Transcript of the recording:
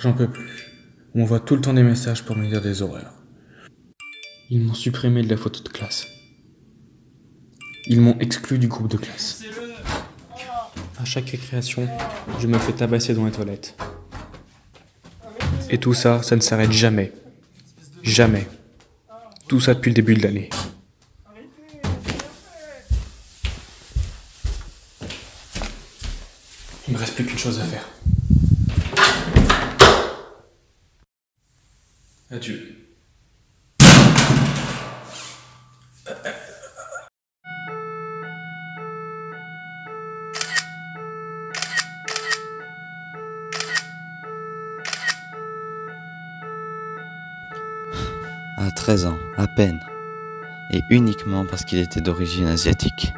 j'en peux plus. On m'envoie tout le temps des messages pour me dire des horreurs. Ils m'ont supprimé de la photo de classe. Ils m'ont exclu du groupe de classe. À chaque récréation, je me fais tabasser dans les toilettes. Et tout ça, ça ne s'arrête jamais. Jamais. Tout ça depuis le début de l'année. Il me reste plus qu'une chose à faire. Adieu. À 13 ans, à peine. Et uniquement parce qu'il était d'origine asiatique.